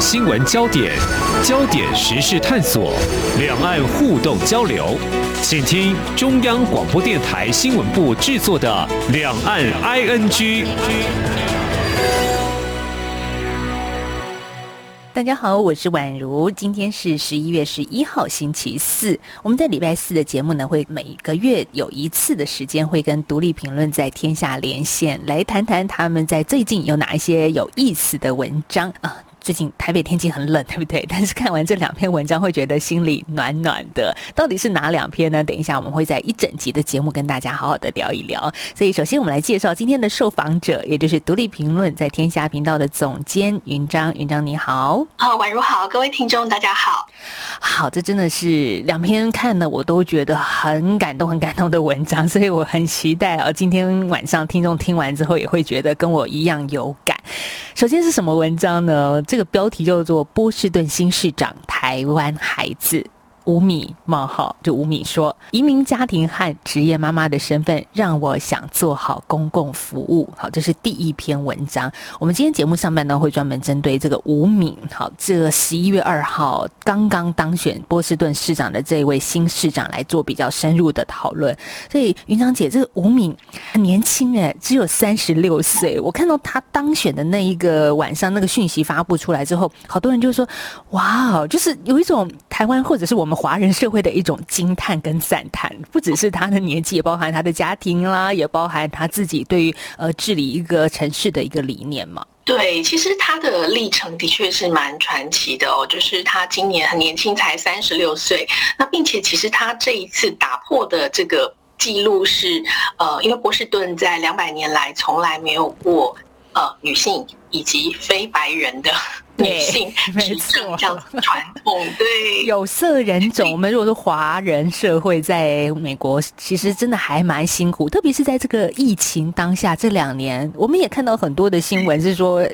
新闻焦点，焦点时事探索，两岸互动交流，请听中央广播电台新闻部制作的《两岸 ING》。大家好，我是宛如。今天是十一月十一号，星期四。我们在礼拜四的节目呢，会每个月有一次的时间，会跟独立评论在天下连线，来谈谈他们在最近有哪一些有意思的文章啊。最近台北天气很冷，对不对？但是看完这两篇文章，会觉得心里暖暖的。到底是哪两篇呢？等一下我们会在一整集的节目跟大家好好的聊一聊。所以，首先我们来介绍今天的受访者，也就是独立评论在天下频道的总监云章。云章你好，好，宛如好，各位听众大家好。好，这真的是两篇看的我都觉得很感动、很感动的文章，所以我很期待啊，今天晚上听众听完之后也会觉得跟我一样有感。首先是什么文章呢？这个标题叫做《波士顿新市长台湾孩子》。吴米冒号，就吴米说，移民家庭和职业妈妈的身份让我想做好公共服务。好，这是第一篇文章。我们今天节目上半段会专门针对这个吴米，好，这十一月二号刚刚当选波士顿市长的这位新市长来做比较深入的讨论。所以云长姐，这个吴米很年轻哎，只有三十六岁。我看到他当选的那一个晚上，那个讯息发布出来之后，好多人就说：“哇哦，就是有一种台湾或者是我们。”华人社会的一种惊叹跟赞叹，不只是他的年纪，也包含他的家庭啦，也包含他自己对于呃治理一个城市的一个理念嘛。对，其实他的历程的确是蛮传奇的哦，就是他今年很年轻，才三十六岁，那并且其实他这一次打破的这个记录是，呃，因为波士顿在两百年来从来没有过呃女性以及非白人的。女性 没错，这样传统对 有色人种。我们如果说华人社会在美国，其实真的还蛮辛苦，特别是在这个疫情当下这两年，我们也看到很多的新闻是说，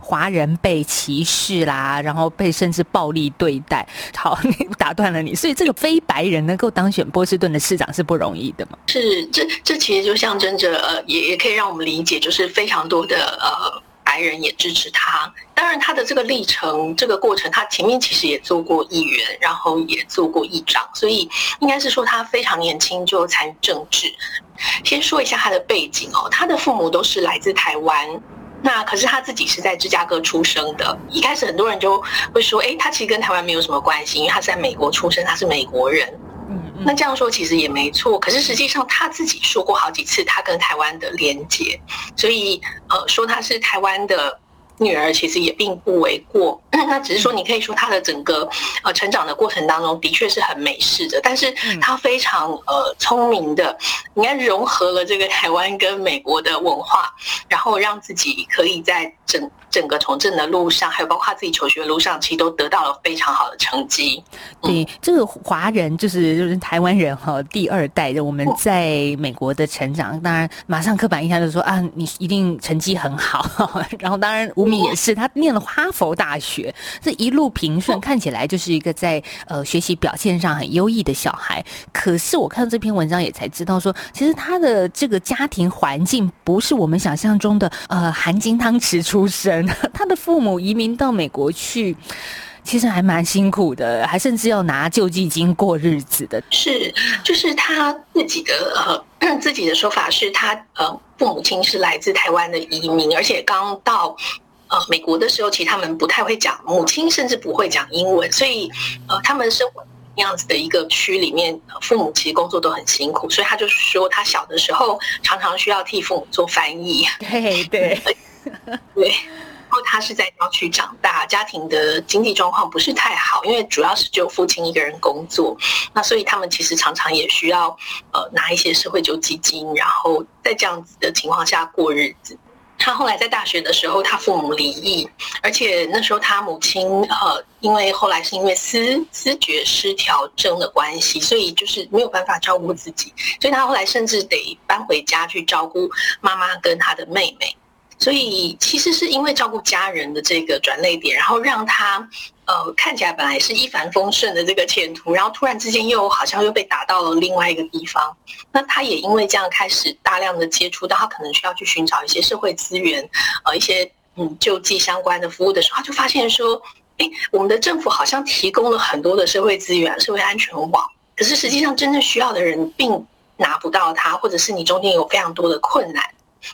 华人被歧视啦，然后被甚至暴力对待。好，打断了你，所以这个非白人能够当选波士顿的市长是不容易的嘛？是，这这其实就象征着，呃，也也可以让我们理解，就是非常多的呃。白人也支持他，当然他的这个历程、这个过程，他前面其实也做过议员，然后也做过议长，所以应该是说他非常年轻就参政治。先说一下他的背景哦，他的父母都是来自台湾，那可是他自己是在芝加哥出生的。一开始很多人就会说，诶，他其实跟台湾没有什么关系，因为他是在美国出生，他是美国人。那这样说其实也没错，可是实际上他自己说过好几次他跟台湾的连结，所以呃说他是台湾的女儿，其实也并不为过。那只是说你可以说她的整个呃成长的过程当中的确是很美式的，但是她非常呃聪明的，应该融合了这个台湾跟美国的文化，然后让自己可以在整。整个从政的路上，还有包括他自己求学的路上，其实都得到了非常好的成绩。对，这个华人就是就是台湾人哈，第二代的我们在美国的成长，当然马上刻板印象就是说啊，你一定成绩很好。然后当然吴米也是，他念了哈佛大学，这一路平顺，看起来就是一个在呃学习表现上很优异的小孩。可是我看到这篇文章也才知道说，其实他的这个家庭环境不是我们想象中的呃含金汤匙出身。他的父母移民到美国去，其实还蛮辛苦的，还甚至要拿救济金过日子的。是，就是他自己的呃自己的说法是他呃父母亲是来自台湾的移民，而且刚到呃美国的时候，其实他们不太会讲，母亲甚至不会讲英文，所以呃他们生活那样子的一个区里面，父母其实工作都很辛苦，所以他就说他小的时候常常需要替父母做翻译。对对对。然后他是在郊区长大，家庭的经济状况不是太好，因为主要是只有父亲一个人工作，那所以他们其实常常也需要呃拿一些社会救济金，然后在这样子的情况下过日子。他后来在大学的时候，他父母离异，而且那时候他母亲呃，因为后来是因为思思觉失调症的关系，所以就是没有办法照顾自己，所以他后来甚至得搬回家去照顾妈妈跟他的妹妹。所以其实是因为照顾家人的这个转捩点，然后让他呃看起来本来是一帆风顺的这个前途，然后突然之间又好像又被打到了另外一个地方。那他也因为这样开始大量的接触到他可能需要去寻找一些社会资源，呃一些嗯救济相关的服务的时候，他就发现说，哎，我们的政府好像提供了很多的社会资源、社会安全网，可是实际上真正需要的人并拿不到它，或者是你中间有非常多的困难。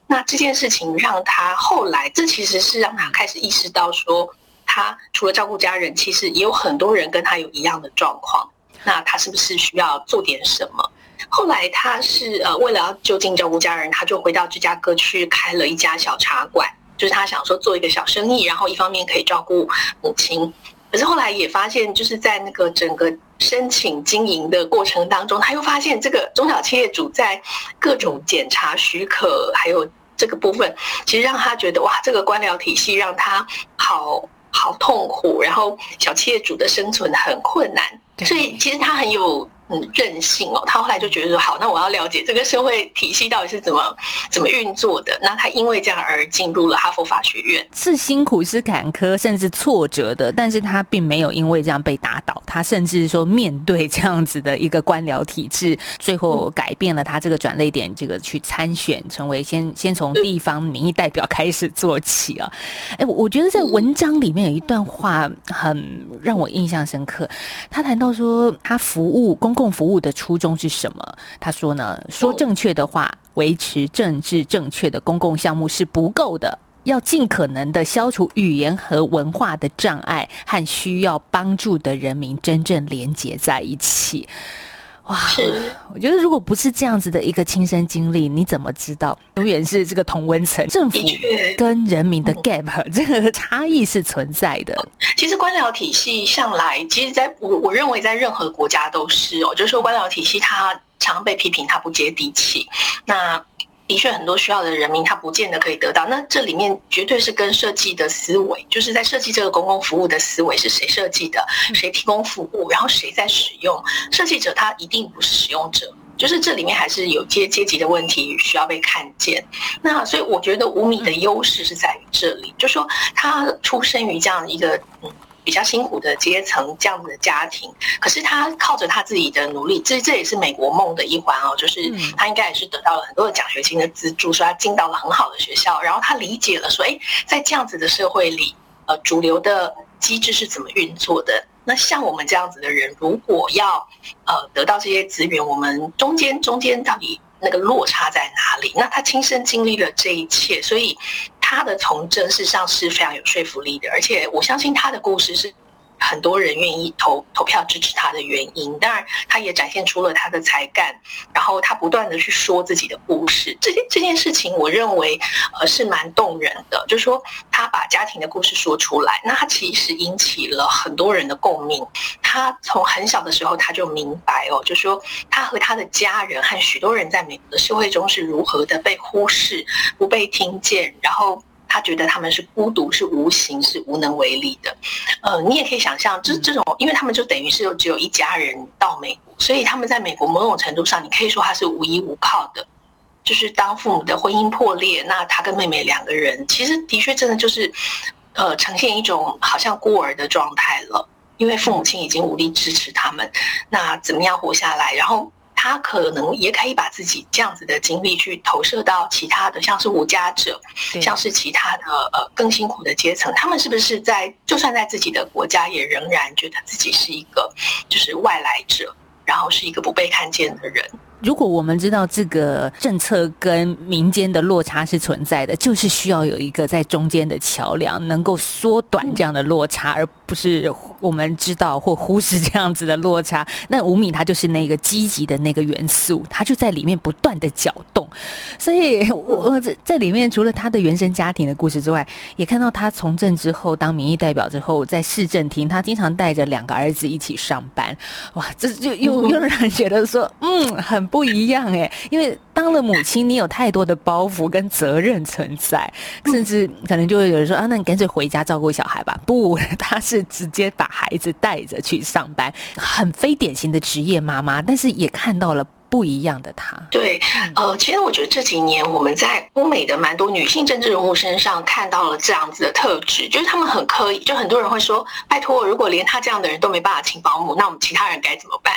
那这件事情让他后来，这其实是让他开始意识到说，他除了照顾家人，其实也有很多人跟他有一样的状况。那他是不是需要做点什么？后来他是呃，为了要就近照顾家人，他就回到芝加哥去开了一家小茶馆，就是他想说做一个小生意，然后一方面可以照顾母亲。可是后来也发现，就是在那个整个申请经营的过程当中，他又发现这个中小企业主在各种检查许可还有这个部分，其实让他觉得哇，这个官僚体系让他好好痛苦，然后小企业主的生存很困难，所以其实他很有。很，任性哦，他后来就觉得说，好，那我要了解这个社会体系到底是怎么怎么运作的。那他因为这样而进入了哈佛法学院，是辛苦、是坎坷，甚至挫折的。但是他并没有因为这样被打倒，他甚至说面对这样子的一个官僚体制，最后改变了他这个转捩点，这个去参选，成为先 先从地方民意代表开始做起啊。哎，我觉得在文章里面有一段话很让我印象深刻，他谈到说他服务公。公共服务的初衷是什么？他说呢，说正确的话，维持政治正确的公共项目是不够的，要尽可能的消除语言和文化的障碍，和需要帮助的人民真正连接在一起。哇，我觉得如果不是这样子的一个亲身经历，你怎么知道永远是这个同温层？政府跟人民的 gap 这个差异是存在的。其实官僚体系向来，其实在我我认为在任何国家都是哦，就是说官僚体系它常被批评它不接地气。那的确，很多需要的人民他不见得可以得到。那这里面绝对是跟设计的思维，就是在设计这个公共服务的思维是谁设计的，谁提供服务，然后谁在使用。设计者他一定不是使用者，就是这里面还是有阶阶级的问题需要被看见。那所以我觉得吴米的优势是在于这里，就是说他出生于这样一个嗯。比较辛苦的阶层，这样子的家庭，可是他靠着他自己的努力，这这也是美国梦的一环哦，就是他应该也是得到了很多的奖学金的资助，所以他进到了很好的学校，然后他理解了说，哎，在这样子的社会里，呃，主流的机制是怎么运作的？那像我们这样子的人，如果要呃得到这些资源，我们中间中间到底那个落差在哪里？那他亲身经历了这一切，所以。他的从政事实上是非常有说服力的，而且我相信他的故事是很多人愿意投投票支持他的原因。当然，他也展现出了他的才干，然后他不断的去说自己的故事。这件这件事情，我认为呃是蛮动人的，就是说他把家庭的故事说出来，那他其实引起了很多人的共鸣。他从很小的时候他就明白哦，就是说他和他的家人和许多人在美国的社会中是如何的被忽视、不被听见，然后。他觉得他们是孤独、是无形、是无能为力的。呃，你也可以想象，这这种，因为他们就等于是只有一家人到美国，所以他们在美国某种程度上，你可以说他是无依无靠的。就是当父母的婚姻破裂，那他跟妹妹两个人，其实的确真的就是，呃，呈现一种好像孤儿的状态了，因为父母亲已经无力支持他们，那怎么样活下来？然后。他可能也可以把自己这样子的经历去投射到其他的，像是无家者，像是其他的呃更辛苦的阶层，他们是不是在就算在自己的国家，也仍然觉得自己是一个就是外来者，然后是一个不被看见的人？如果我们知道这个政策跟民间的落差是存在的，就是需要有一个在中间的桥梁，能够缩短这样的落差，而不是我们知道或忽视这样子的落差。那吴敏他就是那个积极的那个元素，他就在里面不断的搅动。所以我在在里面除了他的原生家庭的故事之外，也看到他从政之后当民意代表之后，在市政厅，他经常带着两个儿子一起上班。哇，这就又 又让人觉得说，嗯，很。不一样哎，因为当了母亲，你有太多的包袱跟责任存在，甚至可能就会有人说啊，那你干脆回家照顾小孩吧。不，他是是直接把孩子带着去上班，很非典型的职业妈妈，但是也看到了。不一样的他。对，呃，其实我觉得这几年我们在欧美的蛮多女性政治人物身上看到了这样子的特质，就是他们很刻意，就很多人会说：“拜托，如果连他这样的人都没办法请保姆，那我们其他人该怎么办？”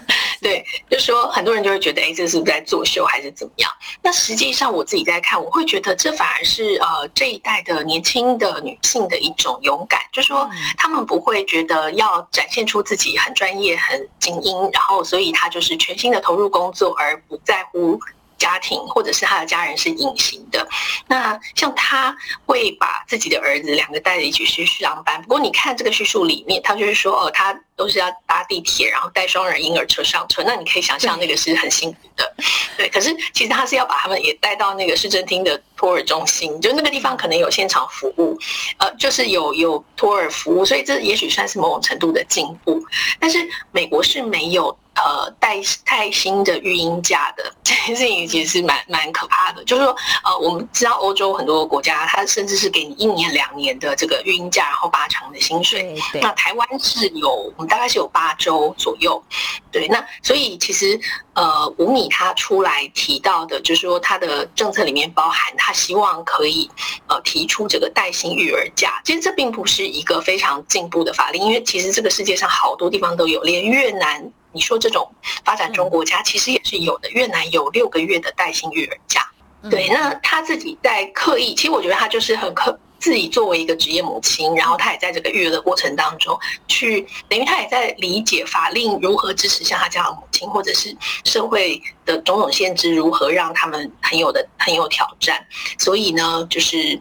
对，就说很多人就会觉得，哎，这是不是在作秀还是怎么样？那实际上我自己在看，我会觉得这反而是呃这一代的年轻的女性的一种勇敢，就是说他们不会觉得要展现出自己很专业、很精英，然后所以他就是全心的投入工作，而不在乎。家庭或者是他的家人是隐形的，那像他会把自己的儿子两个带着一起去上班。不过你看这个叙述里面，他就是说哦，他都是要搭地铁，然后带双人婴儿车上车。那你可以想象那个是很辛苦的，对。可是其实他是要把他们也带到那个市政厅的托儿中心，就那个地方可能有现场服务，呃，就是有有托儿服务，所以这也许算是某种程度的进步。但是美国是没有。呃，带带薪的育婴假的 这件事情其实是蛮蛮可怕的。就是说，呃，我们知道欧洲很多国家，它甚至是给你一年两年的这个育婴假，然后八成的薪水。那台湾是有，我们大概是有八周左右。对，那所以其实呃，吴米他出来提到的，就是说他的政策里面包含他希望可以呃提出这个带薪育儿假。其实这并不是一个非常进步的法令，因为其实这个世界上好多地方都有，连越南。你说这种发展中国家其实也是有的，越南有六个月的带薪育儿假。对，那他自己在刻意，其实我觉得他就是很刻自己作为一个职业母亲，然后他也在这个育儿的过程当中去，等于他也在理解法令如何支持像他这样的母亲，或者是社会的种种限制如何让他们很有的很有挑战。所以呢，就是。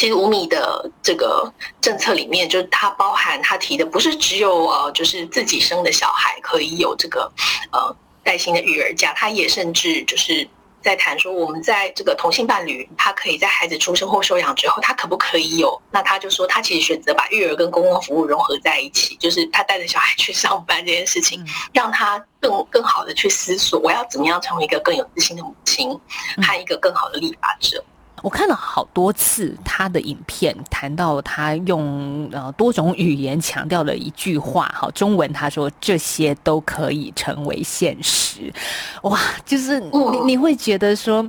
其实吴米的这个政策里面，就是它包含他提的，不是只有呃，就是自己生的小孩可以有这个呃带薪的育儿假，他也甚至就是在谈说，我们在这个同性伴侣，他可以在孩子出生或收养之后，他可不可以有？那他就说，他其实选择把育儿跟公共服务融合在一起，就是他带着小孩去上班这件事情，让他更更好的去思索，我要怎么样成为一个更有自信的母亲，和一个更好的立法者。我看了好多次他的影片，谈到他用呃多种语言强调了一句话，好，中文他说这些都可以成为现实，哇，就是你你会觉得说，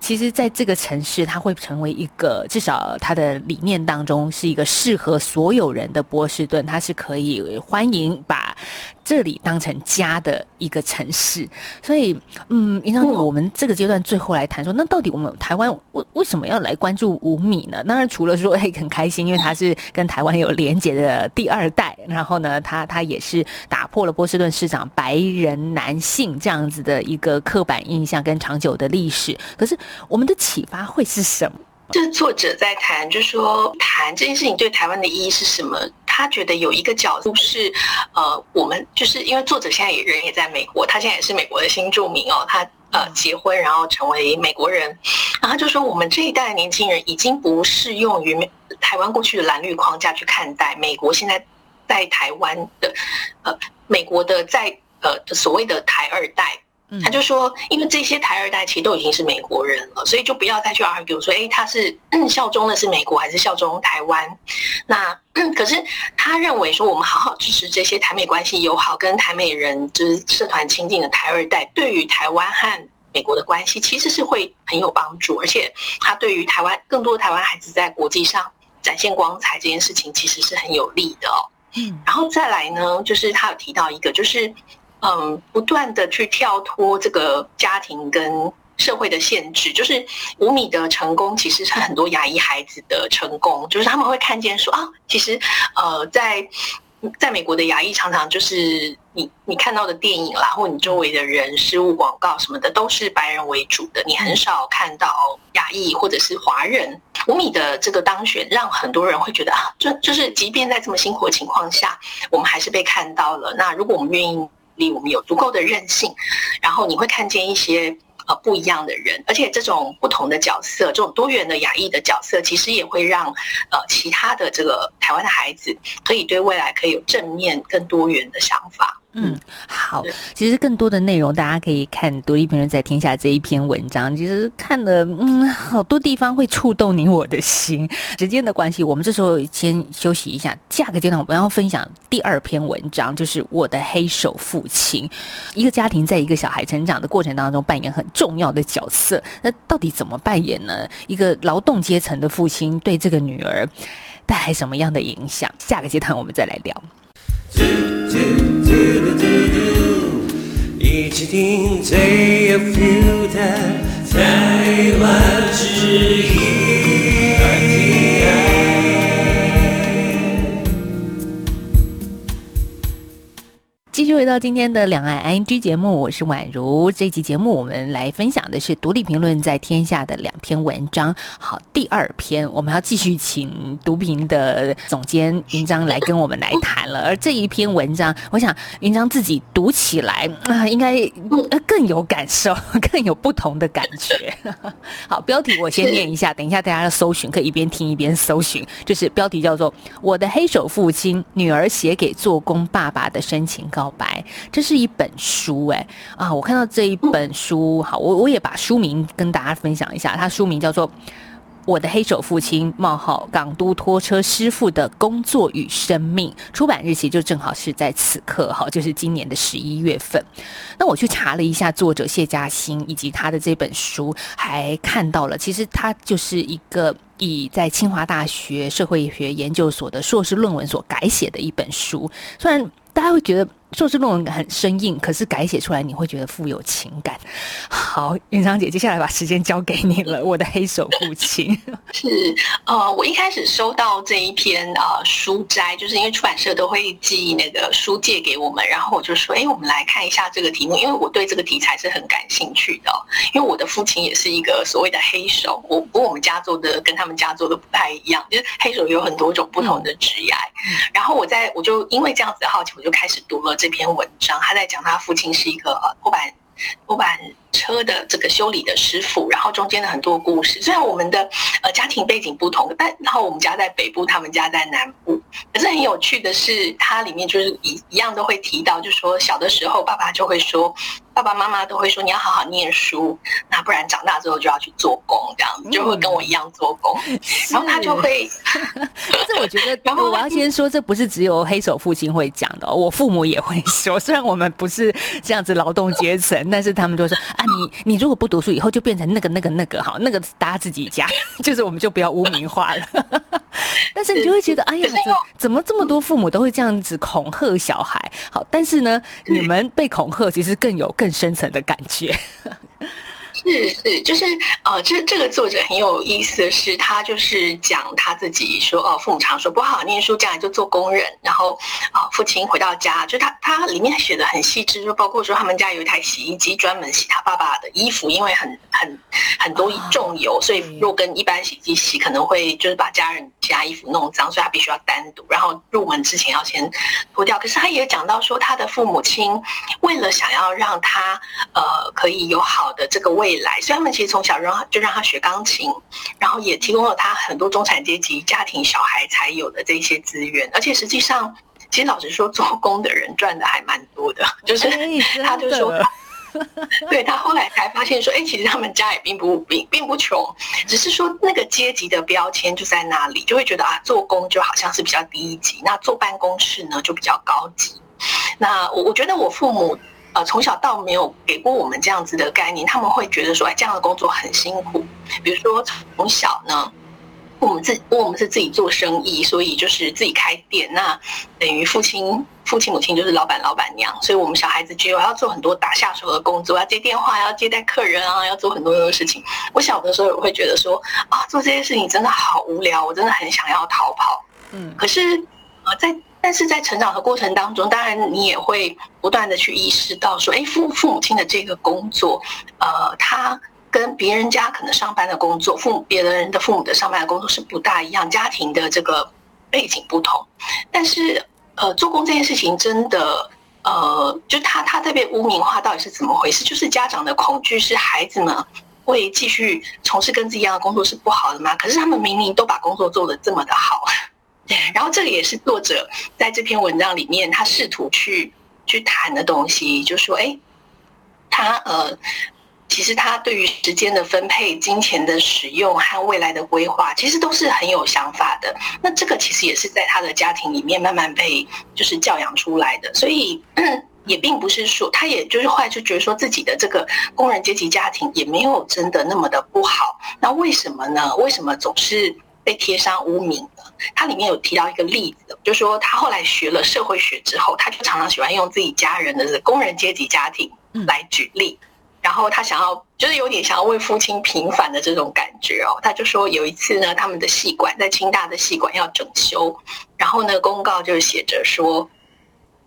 其实在这个城市，它会成为一个至少他的理念当中是一个适合所有人的波士顿，它是可以欢迎把。这里当成家的一个城市，所以，嗯，营长，我们这个阶段最后来谈说，那到底我们台湾为为什么要来关注吴米呢？当然，除了说哎很开心，因为他是跟台湾有连结的第二代，然后呢，他他也是打破了波士顿市长白人男性这样子的一个刻板印象跟长久的历史。可是，我们的启发会是什么？这作者在谈，就是说谈这件事情对台湾的意义是什么？他觉得有一个角度是，呃，我们就是因为作者现在也人也在美国，他现在也是美国的新住民哦，他呃结婚然后成为美国人，然后就说我们这一代的年轻人已经不适用于台湾过去的蓝绿框架去看待美国现在在台湾的，呃，美国的在呃所谓的台二代。他就说，因为这些台二代其实都已经是美国人了，所以就不要再去 argue 说，哎，他是效忠的是美国还是效忠台湾？那可是他认为说，我们好好支持这些台美关系友好、跟台美人就是社团亲近的台二代，对于台湾和美国的关系其实是会很有帮助，而且他对于台湾更多的台湾孩子在国际上展现光彩这件事情，其实是很有利的哦。嗯，然后再来呢，就是他有提到一个，就是。嗯，不断的去跳脱这个家庭跟社会的限制，就是五米的成功，其实是很多亚裔孩子的成功，就是他们会看见说啊，其实呃，在在美国的亚裔常常就是你你看到的电影啦，或你周围的人事物广告什么的，都是白人为主的，你很少看到亚裔或者是华人。五米的这个当选，让很多人会觉得啊，就就是即便在这么辛苦的情况下，我们还是被看到了。那如果我们愿意。离我们有足够的韧性，然后你会看见一些呃不一样的人，而且这种不同的角色，这种多元的亚裔的角色，其实也会让呃其他的这个台湾的孩子可以对未来可以有正面更多元的想法。嗯，好，其实更多的内容大家可以看《独立评论在天下》这一篇文章，其实看了，嗯，好多地方会触动你我的心。时间的关系，我们这时候先休息一下，下个阶段我们要分享第二篇文章，就是《我的黑手父亲》。一个家庭在一个小孩成长的过程当中扮演很重要的角色，那到底怎么扮演呢？一个劳动阶层的父亲对这个女儿带来什么样的影响？下个阶段我们再来聊。一起听最有 feel 的台湾之到今天的两岸 ING 节目，我是宛如。这期节目我们来分享的是独立评论在天下的两篇文章。好，第二篇我们要继续请读评的总监云章来跟我们来谈了。而这一篇文章，我想云章自己读起来啊，应该更有感受，更有不同的感觉。好，标题我先念一下，等一下大家要搜寻，可以一边听一边搜寻。就是标题叫做《我的黑手父亲：女儿写给做工爸爸的深情》。告白，这是一本书哎啊！我看到这一本书，好，我我也把书名跟大家分享一下。它书名叫做《我的黑手父亲：冒号港都拖车师傅的工作与生命》，出版日期就正好是在此刻，哈，就是今年的十一月份。那我去查了一下作者谢嘉欣以及他的这本书，还看到了，其实他就是一个以在清华大学社会学研究所的硕士论文所改写的一本书，虽然大家会觉得。硕士论文很生硬，可是改写出来你会觉得富有情感。好，云章姐，接下来把时间交给你了。我的黑手父亲 是呃，我一开始收到这一篇呃书斋，就是因为出版社都会寄那个书借给我们，然后我就说，哎，我们来看一下这个题目，因为我对这个题材是很感兴趣的。因为我的父亲也是一个所谓的黑手，我不过我们家做的跟他们家做的不太一样，就是黑手有很多种不同的职业。然后我在我就因为这样子的好奇，我就开始读了。这篇文章，他在讲他父亲是一个呃拖板拖板车的这个修理的师傅，然后中间的很多故事。虽然我们的呃家庭背景不同，但然后我们家在北部，他们家在南部。可是很有趣的是，它里面就是一一样都会提到，就说小的时候爸爸就会说。爸爸妈妈都会说，你要好好念书，那不然长大之后就要去做工，这样子就会跟我一样做工。嗯、然后他就会，但是我觉得，然后我要先说，这不是只有黑手父亲会讲的，我父母也会说。虽然我们不是这样子劳动阶层，但是他们就说啊，你 你如果不读书，以后就变成那个那个那个好，那个大家自己家，就是我们就不要污名化了。但是你就会觉得，哎呀，怎怎么这么多父母都会这样子恐吓小孩？好，但是呢，你们被恐吓其实更有更深层的感觉。是是，就是呃，这这个作者很有意思的是，他就是讲他自己说，哦，父母常说不好好念书，将来就做工人。然后啊，父亲回到家，就他他里面写的很细致，就包括说他们家有一台洗衣机，专门洗他爸爸的衣服，因为很很很多重油，所以若跟一般洗衣机洗，可能会就是把家人其他衣服弄脏，所以他必须要单独，然后入门之前要先脱掉。可是他也讲到说，他的父母亲为了想要让他呃可以有好的这个位。来，所以他们其实从小让就让他学钢琴，然后也提供了他很多中产阶级家庭小孩才有的这些资源。而且实际上，其实老实说，做工的人赚的还蛮多的。就是他就说，对他后来才发现说，哎，其实他们家也并不并并不穷，只是说那个阶级的标签就在那里，就会觉得啊，做工就好像是比较低一级，那坐办公室呢就比较高级。那我我觉得我父母。呃，从小到没有给过我们这样子的概念，他们会觉得说，哎，这样的工作很辛苦。比如说从小呢，我们自我们是自己做生意，所以就是自己开店，那等于父亲、父亲、母亲就是老板、老板娘，所以我们小孩子就要做很多打下手的工作，要接电话，要接待客人啊，要做很多很多事情。我小的时候也会觉得说，啊，做这些事情真的好无聊，我真的很想要逃跑。嗯，可是呃，在但是在成长的过程当中，当然你也会不断的去意识到说，哎，父父母亲的这个工作，呃，他跟别人家可能上班的工作，父母别人的父母的上班的工作是不大一样，家庭的这个背景不同。但是，呃，做工这件事情真的，呃，就他他在被污名化，到底是怎么回事？就是家长的恐惧是孩子们会继续从事跟自己一样的工作是不好的吗？可是他们明明都把工作做得这么的好。然后这个也是作者在这篇文章里面，他试图去去谈的东西，就说，哎，他呃。其实他对于时间的分配、金钱的使用和未来的规划，其实都是很有想法的。那这个其实也是在他的家庭里面慢慢被就是教养出来的，所以也并不是说他也就是后来就觉得说自己的这个工人阶级家庭也没有真的那么的不好。那为什么呢？为什么总是被贴上污名的？他里面有提到一个例子，就是说他后来学了社会学之后，他就常常喜欢用自己家人的这个工人阶级家庭来举例。然后他想要，就是有点想要为父亲平反的这种感觉哦。他就说有一次呢，他们的戏馆在清大的戏馆要整修，然后呢，公告就写着说，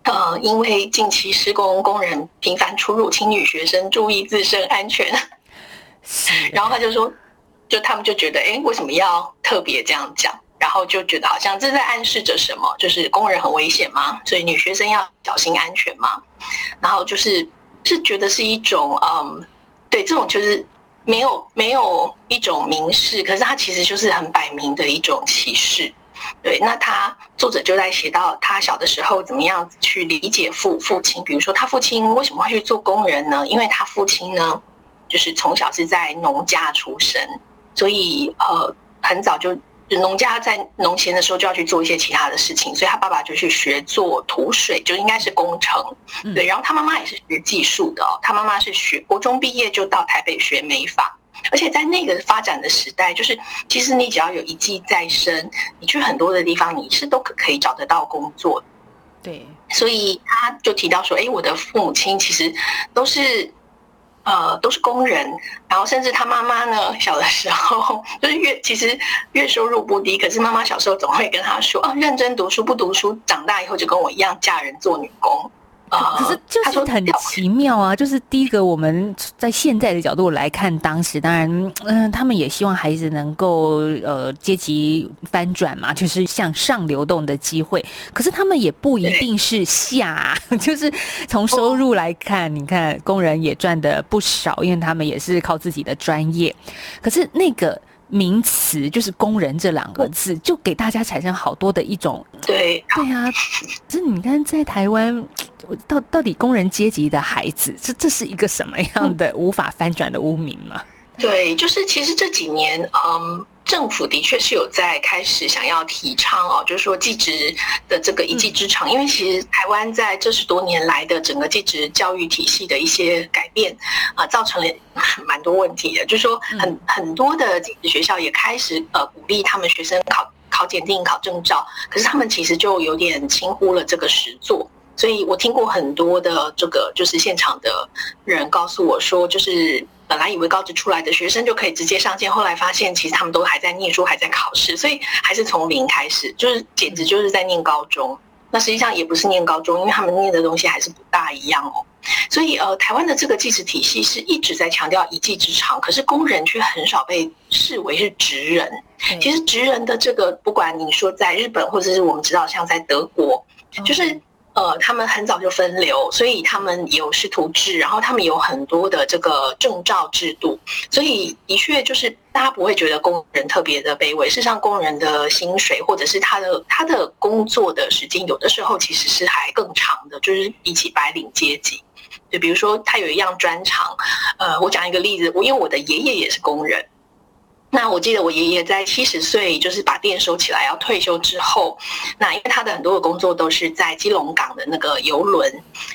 呃，因为近期施工工人频繁出入，请女学生注意自身安全。然后他就说，就他们就觉得，哎，为什么要特别这样讲？然后就觉得好像这在暗示着什么，就是工人很危险嘛，所以女学生要小心安全嘛。然后就是。是觉得是一种嗯，对，这种就是没有没有一种明示，可是他其实就是很摆明的一种歧视。对，那他作者就在写到他小的时候怎么样去理解父父亲，比如说他父亲为什么会去做工人呢？因为他父亲呢，就是从小是在农家出生，所以呃很早就。农家在农闲的时候就要去做一些其他的事情，所以他爸爸就去学做土水，就应该是工程，对。然后他妈妈也是学技术的哦，他妈妈是学国中毕业就到台北学美发，而且在那个发展的时代，就是其实你只要有一技在身，你去很多的地方你是都可可以找得到工作。对，所以他就提到说，哎，我的父母亲其实都是。呃，都是工人，然后甚至他妈妈呢，小的时候就是月其实月收入不低，可是妈妈小时候总会跟他说啊，认真读书不读书，长大以后就跟我一样嫁人做女工。可是就是很奇妙啊！就是第一个，我们在现在的角度来看，当时当然，嗯，他们也希望孩子能够呃阶级翻转嘛，就是向上流动的机会。可是他们也不一定是下啊，就是从收入来看，你看工人也赚的不少，因为他们也是靠自己的专业。可是那个。名词就是“工人”这两个字，就给大家产生好多的一种对对啊。这你看，在台湾，到到底工人阶级的孩子，这这是一个什么样的无法翻转的污名吗？对，就是其实这几年，嗯。政府的确是有在开始想要提倡哦，就是说技职的这个一技之长，因为其实台湾在这十多年来的整个技职教育体系的一些改变啊，造成了蛮多问题的。就是说很很多的技职学校也开始呃鼓励他们学生考考检定、考证照，可是他们其实就有点轻忽了这个实作。所以我听过很多的这个就是现场的人告诉我说，就是。本来以为高职出来的学生就可以直接上线，后来发现其实他们都还在念书，还在考试，所以还是从零开始，就是简直就是在念高中。那实际上也不是念高中，因为他们念的东西还是不大一样哦。所以呃，台湾的这个技职体系是一直在强调一技之长，可是工人却很少被视为是职人。其实职人的这个，不管你说在日本，或者是我们知道像在德国，就是。呃，他们很早就分流，所以他们有师徒制，然后他们有很多的这个证照制度，所以的确就是大家不会觉得工人特别的卑微。事实上，工人的薪水或者是他的他的工作的时间，有的时候其实是还更长的，就是比起白领阶级。就比如说，他有一样专长，呃，我讲一个例子，我因为我的爷爷也是工人。那我记得我爷爷在七十岁，就是把店收起来要退休之后，那因为他的很多的工作都是在基隆港的那个游轮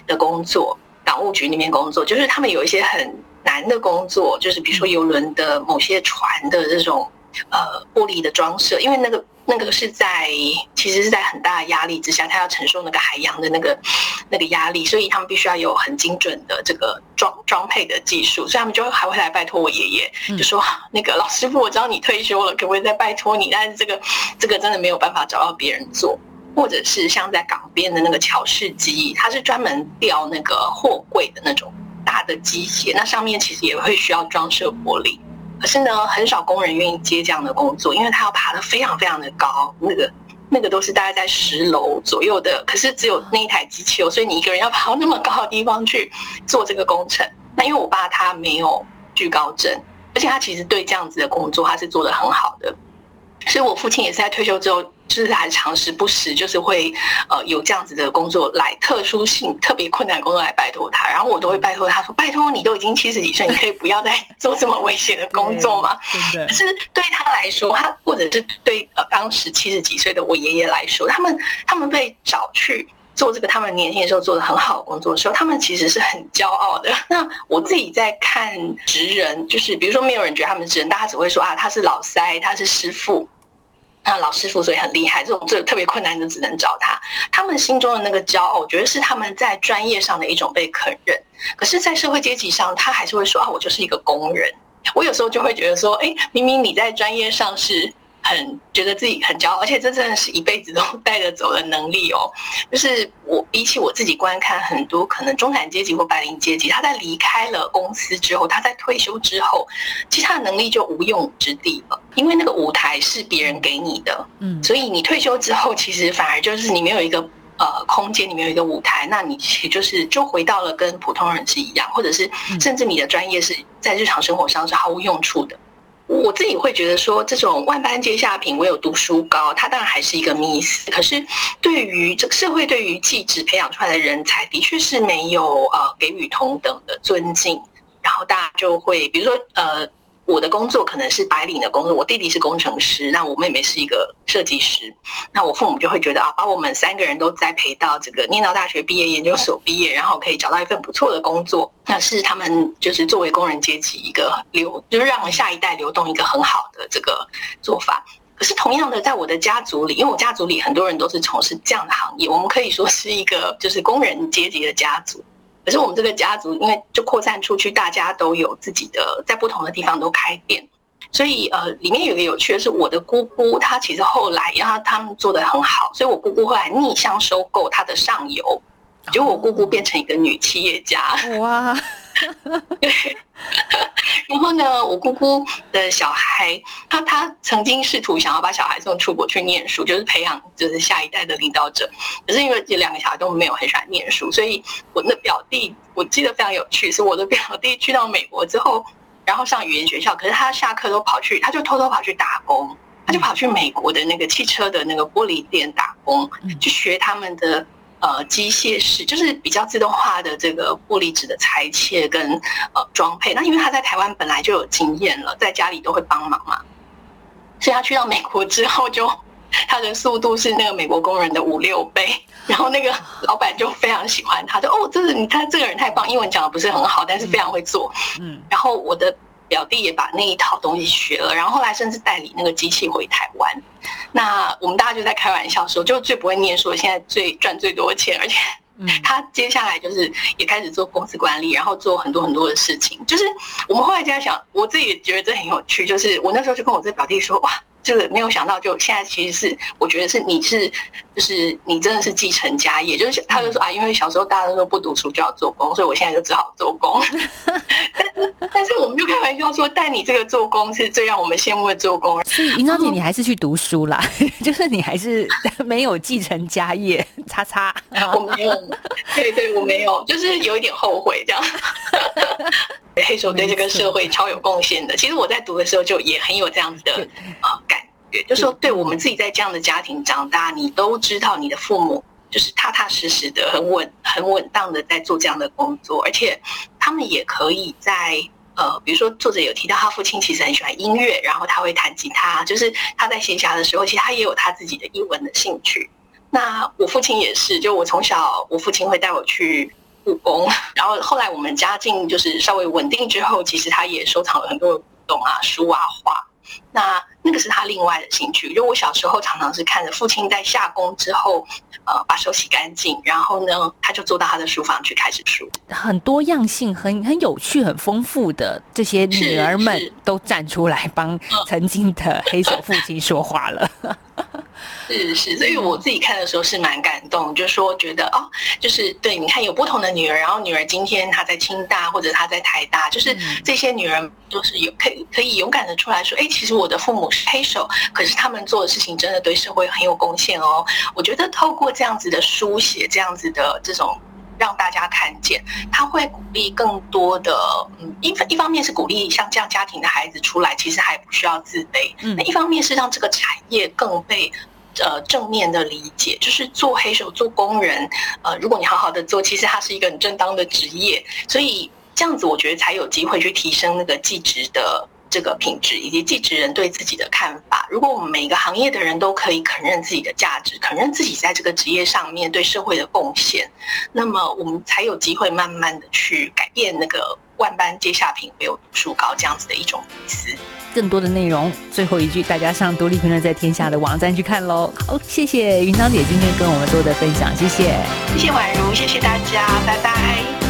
的工作，港务局那边工作，就是他们有一些很难的工作，就是比如说游轮的某些船的这种呃玻璃的装设，因为那个。那个是在，其实是在很大的压力之下，他要承受那个海洋的那个那个压力，所以他们必须要有很精准的这个装装配的技术，所以他们就还会来拜托我爷爷，就说那个老师傅，我知道你退休了，可不可以再拜托你？但是这个这个真的没有办法找到别人做，或者是像在港边的那个桥式机，它是专门吊那个货柜的那种大的机械，那上面其实也会需要装设玻璃。可是呢，很少工人愿意接这样的工作，因为他要爬得非常非常的高，那个那个都是大概在十楼左右的。可是只有那一台机器哦，所以你一个人要爬到那么高的地方去做这个工程。那因为我爸他没有惧高症，而且他其实对这样子的工作他是做得很好的，所以我父亲也是在退休之后。就是还常时不时就是会呃有这样子的工作来特殊性特别困难工作来拜托他，然后我都会拜托他说：“拜托你都已经七十几岁，你可以不要再 做这么危险的工作吗？”可是对他来说，他或者是对呃当时七十几岁的我爷爷来说，他们他们被找去。做这个他们年轻的时候做的很好的工作的时候，他们其实是很骄傲的。那我自己在看职人，就是比如说没有人觉得他们是职人，大家只会说啊，他是老塞，他是师傅，那老师傅所以很厉害。这种这特别困难的只能找他。他们心中的那个骄傲，我觉得是他们在专业上的一种被肯认。可是，在社会阶级上，他还是会说啊，我就是一个工人。我有时候就会觉得说，哎，明明你在专业上是。很觉得自己很骄傲，而且这真的是一辈子都带着走的能力哦。就是我比起我自己观看很多可能中产阶级或白领阶级，他在离开了公司之后，他在退休之后，其实他的能力就无用之地了，因为那个舞台是别人给你的，嗯，所以你退休之后，其实反而就是你没有一个呃空间，你没有一个舞台，那你其实就是就回到了跟普通人是一样，或者是甚至你的专业是在日常生活上是毫无用处的。我自己会觉得说，这种万般皆下品，唯有读书高，它当然还是一个 miss。可是，对于这个社会，对于气质培养出来的人才，的确是没有呃给予同等的尊敬，然后大家就会，比如说呃。我的工作可能是白领的工作，我弟弟是工程师，那我妹妹是一个设计师，那我父母就会觉得啊，把我们三个人都栽培到这个念到大学毕业、研究所毕业，然后可以找到一份不错的工作，那是他们就是作为工人阶级一个流，就是让下一代流动一个很好的这个做法。可是同样的，在我的家族里，因为我家族里很多人都是从事这样的行业，我们可以说是一个就是工人阶级的家族。可是我们这个家族，因为就扩散出去，大家都有自己的，在不同的地方都开店，所以呃，里面有一个有趣的是，我的姑姑她其实后来，然后他们做的很好，所以我姑姑后来逆向收购她的上游，结果我姑姑变成一个女企业家。哇！对，然后呢，我姑姑的小孩，他他曾经试图想要把小孩送出国去念书，就是培养就是下一代的领导者。可是因为这两个小孩都没有很喜欢念书，所以我的表弟，我记得非常有趣，是我的表弟去到美国之后，然后上语言学校，可是他下课都跑去，他就偷偷跑去打工，他就跑去美国的那个汽车的那个玻璃店打工，去学他们的。呃，机械式就是比较自动化的这个玻璃纸的裁切跟呃装配。那因为他在台湾本来就有经验了，在家里都会帮忙嘛，所以他去到美国之后就，就他的速度是那个美国工人的五六倍。然后那个老板就非常喜欢他，就：“哦，这是你看这个人太棒，英文讲的不是很好，但是非常会做。”嗯，然后我的。表弟也把那一套东西学了，然后后来甚至代理那个机器回台湾。那我们大家就在开玩笑说，就最不会念书，现在最赚最多钱，而且 他接下来就是也开始做公司管理，然后做很多很多的事情。就是我们后来就在想，我自己也觉得这很有趣。就是我那时候就跟我这表弟说，哇。这个没有想到，就现在其实是我觉得是你是，就是你真的是继承家业，就是他就说啊，因为小时候大家都说不读书就要做工，所以我现在就只好做工。但是但是我们就开玩笑说，但你这个做工是最让我们羡慕的做工。所以银昭姐，你还是去读书啦，就是你还是 没有继承家业，叉叉。我没有，对对，我没有，就是有一点后悔这样。黑手对这个社会超有贡献的。其实我在读的时候就也很有这样子的啊感觉，就是说，对我们自己在这样的家庭长大，你都知道你的父母就是踏踏实实的、很稳、很稳当的在做这样的工作，而且他们也可以在呃，比如说作者有提到他父亲其实很喜欢音乐，然后他会弹吉他，就是他在闲暇的时候，其实他也有他自己的英文的兴趣。那我父亲也是，就我从小，我父亲会带我去。故宫，然后后来我们家境就是稍微稳定之后，其实他也收藏了很多古董啊、书啊、画。那那个是他另外的兴趣。就我小时候常常是看着父亲在下工之后，呃，把手洗干净，然后呢，他就坐到他的书房去开始书。很多样性、很很有趣、很丰富的这些女儿们都站出来帮曾经的黑手父亲说话了。是是，所以我自己看的时候是蛮感动，就是说觉得哦，就是对，你看有不同的女儿，然后女儿今天她在清大或者她在台大，就是这些女人都是有可以可以勇敢的出来说，哎，其实我的父母是黑手，可是他们做的事情真的对社会很有贡献哦。我觉得透过这样子的书写，这样子的这种让大家看见，他会鼓励更多的，嗯，一一方面是鼓励像这样家庭的孩子出来，其实还不需要自卑，嗯，那一方面是让这个产业更被。呃正面的理解，就是做黑手、做工人，呃，如果你好好的做，其实它是一个很正当的职业，所以这样子我觉得才有机会去提升那个技职的。这个品质以及技职人对自己的看法，如果我们每一个行业的人都可以肯认自己的价值，肯认自己在这个职业上面对社会的贡献，那么我们才有机会慢慢的去改变那个万般皆下品，唯有读书高这样子的一种意思。更多的内容，最后一句，大家上独立评论在天下的网站去看喽。好，谢谢云芳姐今天跟我们做的分享，谢谢，谢谢婉如，谢谢大家，拜拜。